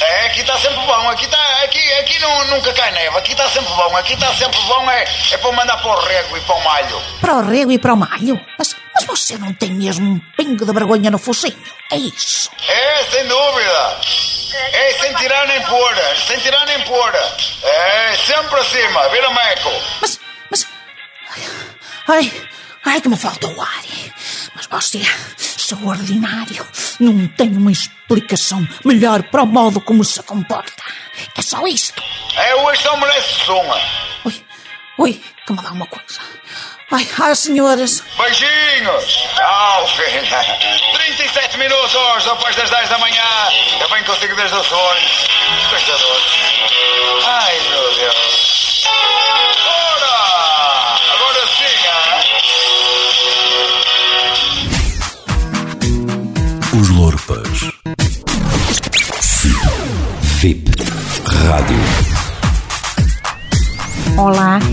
É, aqui está sempre bom, aqui está, aqui, aqui não, nunca cai neve, aqui está sempre bom, aqui está sempre bom, é, é para mandar para o rego e para o malho. Para o rego e para o malho? Mas, mas você não tem mesmo um pingo de vergonha no focinho? É isso. É, sem dúvida. É, sem tirar nem pôr, sem tirar nem pôr. É, sempre acima, vira meco. Ai, ai que me falta o ar. Mas você, não tem uma explicação melhor para o modo como se comporta. É só isto. É, hoje só merece suma. Ui, que me dá uma coisa. Ai, ai, senhoras. Beijinhos! Tchau, filha! 37 minutos depois das 10 da manhã. Eu bem consigo desde o sonho. Coisa doce. Ai, meu Deus. Ora!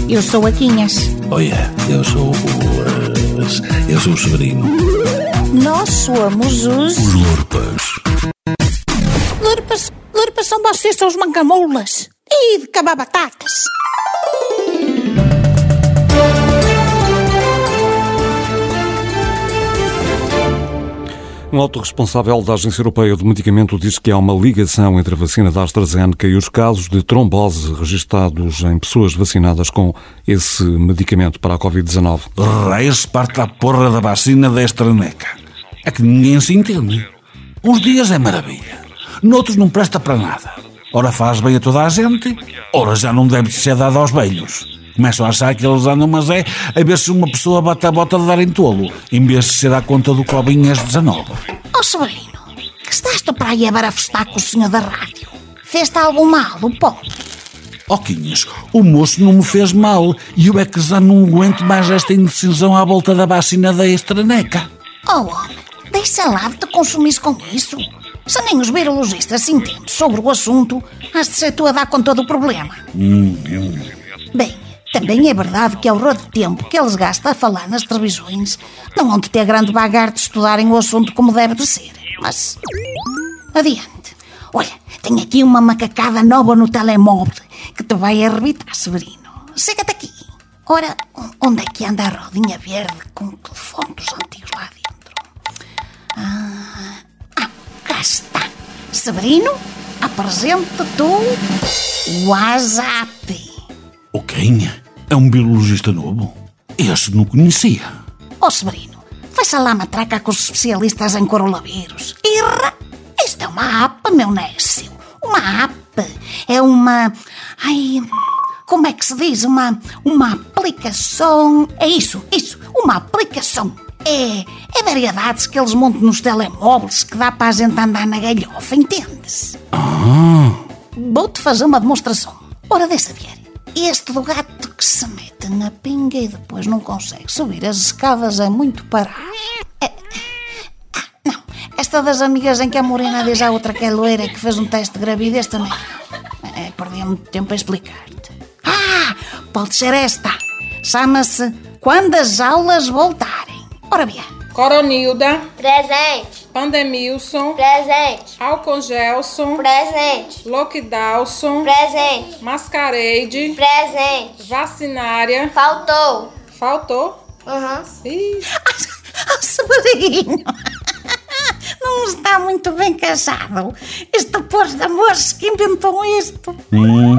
Eu sou a Quinhas. Olha, eu sou o. eh, eu sou o Severino. Nós somos os. Os Lorpas. Lurpas, lurpas são vocês, são os mancamoulas. E de cabar batatas. Um alto responsável da Agência Europeia do Medicamento diz que há uma ligação entre a vacina da AstraZeneca e os casos de trombose registados em pessoas vacinadas com esse medicamento para a Covid-19. Reis parte a porra da vacina da AstraZeneca. É que ninguém se entende. Uns dias é maravilha, noutros não presta para nada. Ora faz bem a toda a gente, ora já não deve ser dado aos velhos. Começam a achar que eles andam, mas é a ver se uma pessoa bate a bota de dar em tolo, em vez de ser à conta do Cobinhas 19. Ó Severino, que estás tu para aí a barafustar com o senhor da rádio? Fez-te algum mal, o pobre? Ó Quinhas, o moço não me fez mal e eu é que já não aguento mais esta indecisão à volta da vacina da AstraZeneca. Oh homem, deixa lá de te consumir com isso. Se nem os virologistas se entendem sobre o assunto, has de ser tu a dar conta do problema. Hum. Bem, também é verdade que ao rodo de tempo que eles gastam a falar nas televisões, não vão de ter grande bagar de estudarem o assunto como deve de ser. Mas, adiante. Olha, tenho aqui uma macacada nova no telemóvel que te vai arrebitar, Severino. Chega-te aqui. Ora, onde é que anda a rodinha verde com o telefone dos antigos lá dentro? Ah, está. Severino, apresenta-te o WhatsApp. O quem? É um biologista novo? Este não conhecia. Ó Severino, vai-se lá matraca com os especialistas em coronavírus. Irra! Isto é uma app, meu nécio. Uma app. É uma... Ai... Como é que se diz? Uma... Uma aplicação... É isso, isso. Uma aplicação. É... É variedades que eles montam nos telemóveis que dá para a gente andar na galhofa, entendes? Ah... Vou-te fazer uma demonstração. Ora, deixa ver. Este do gato que se mete na pinga e depois não consegue subir as escadas é muito parado. É... Ah, não. Esta das amigas em que a morena diz à outra que é loira que fez um teste de gravidez também. É, perdi muito tempo a explicar-te. Ah, pode ser esta. Chama-se Quando as aulas voltarem. Ora. Coronilda. Presente. Pandemilson. Presente. Alcongelson. Presente. Loquidalson. Presente. Mascareide. Presente. Vacinária. Faltou. Faltou? Aham. Ih. Ah, Sobrinho. Não está muito bem casado. Este pôs de amores que inventou isto. Hum,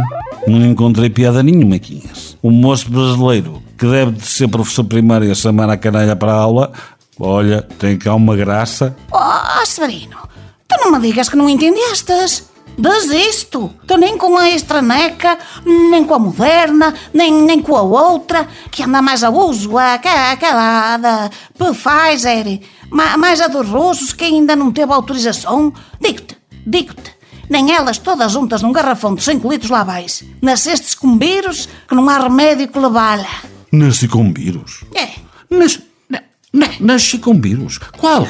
não encontrei piada nenhuma, Quinhas. O moço brasileiro que deve de ser professor primário a chamar a canalha para a aula, olha, tem cá uma graça. Oh, Severino, tu não me digas que não entendestes. Desisto. Tu nem com a extraneca, nem com a moderna, nem, nem com a outra, que anda mais a uso, aquela, da Pfizer, ma- mais a dos russos, que ainda não teve autorização. Digo-te, digo-te, nem elas todas juntas num garrafão de 5 litros lá vais. Nascestes com vírus que não há remédio que levá-la. Nasci com vírus. É. Nas, na, na- nasci com vírus. Qual?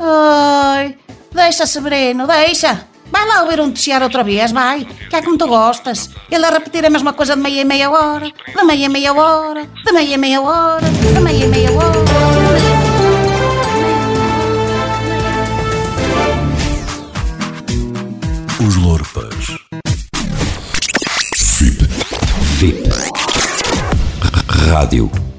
Ai, deixa, Severino, deixa. Vai lá ouvir um noticiar outra vez, vai. Que é como tu gostas. Ele a repetir a mesma coisa de meia em meia hora, de meia em meia hora, de meia em meia hora, de meia em meia hora. Os Lorpas. VIP. VIP. Rádio.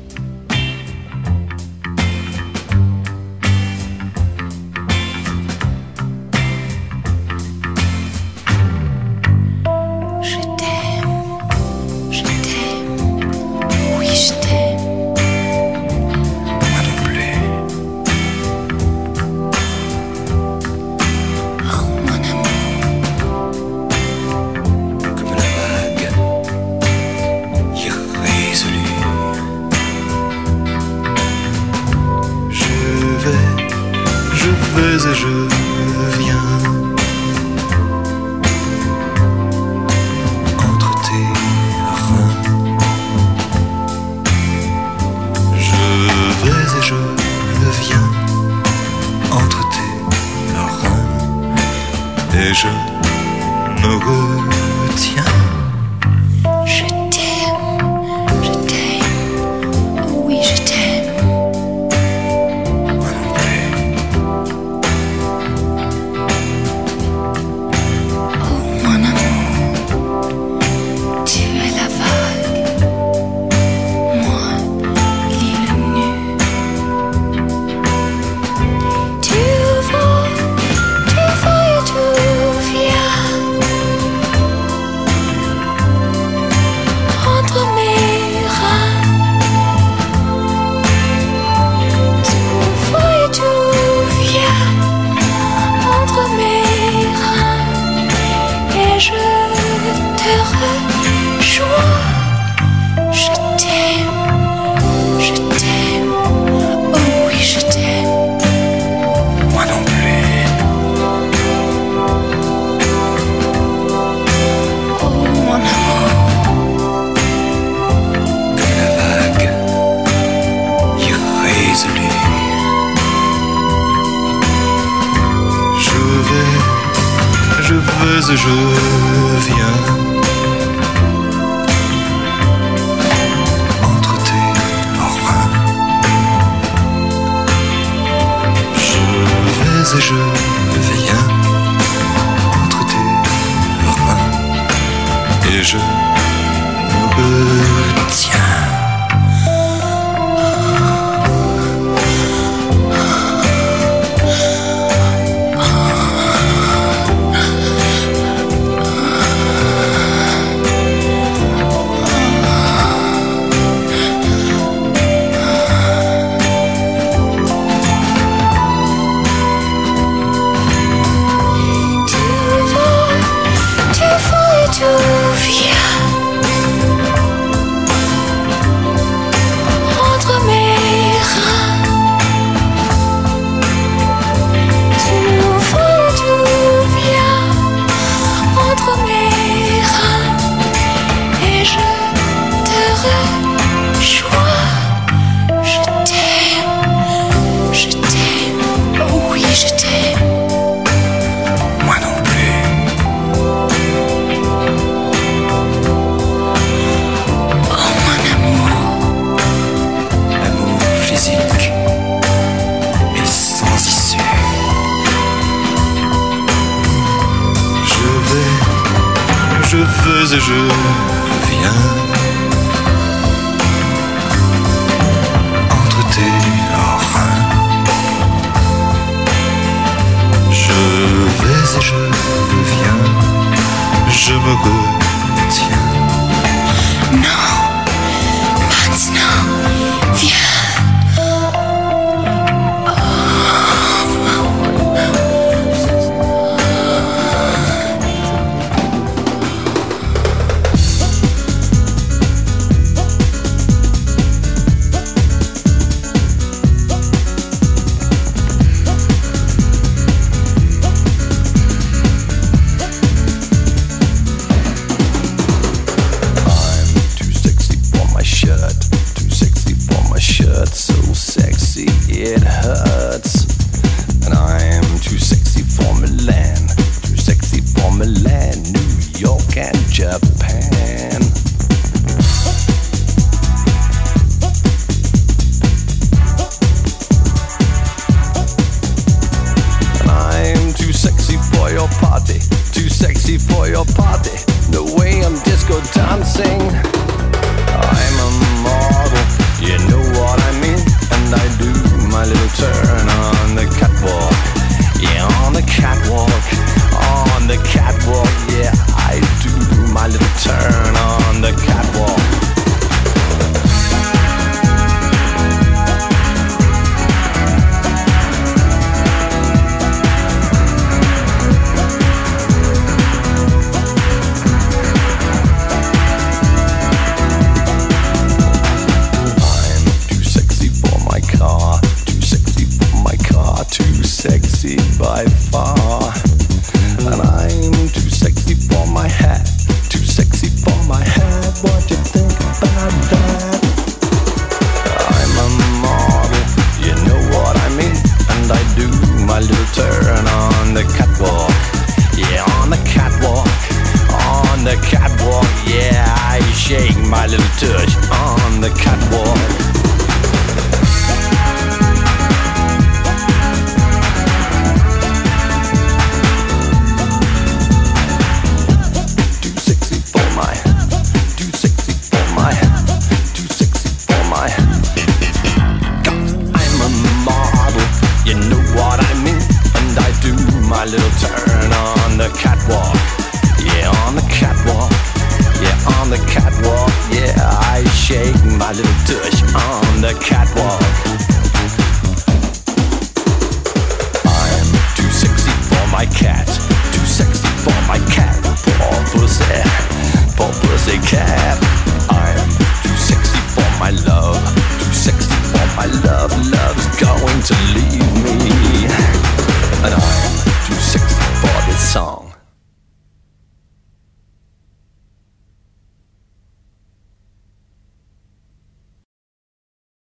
Yeah, I do my little turn on the catwalk.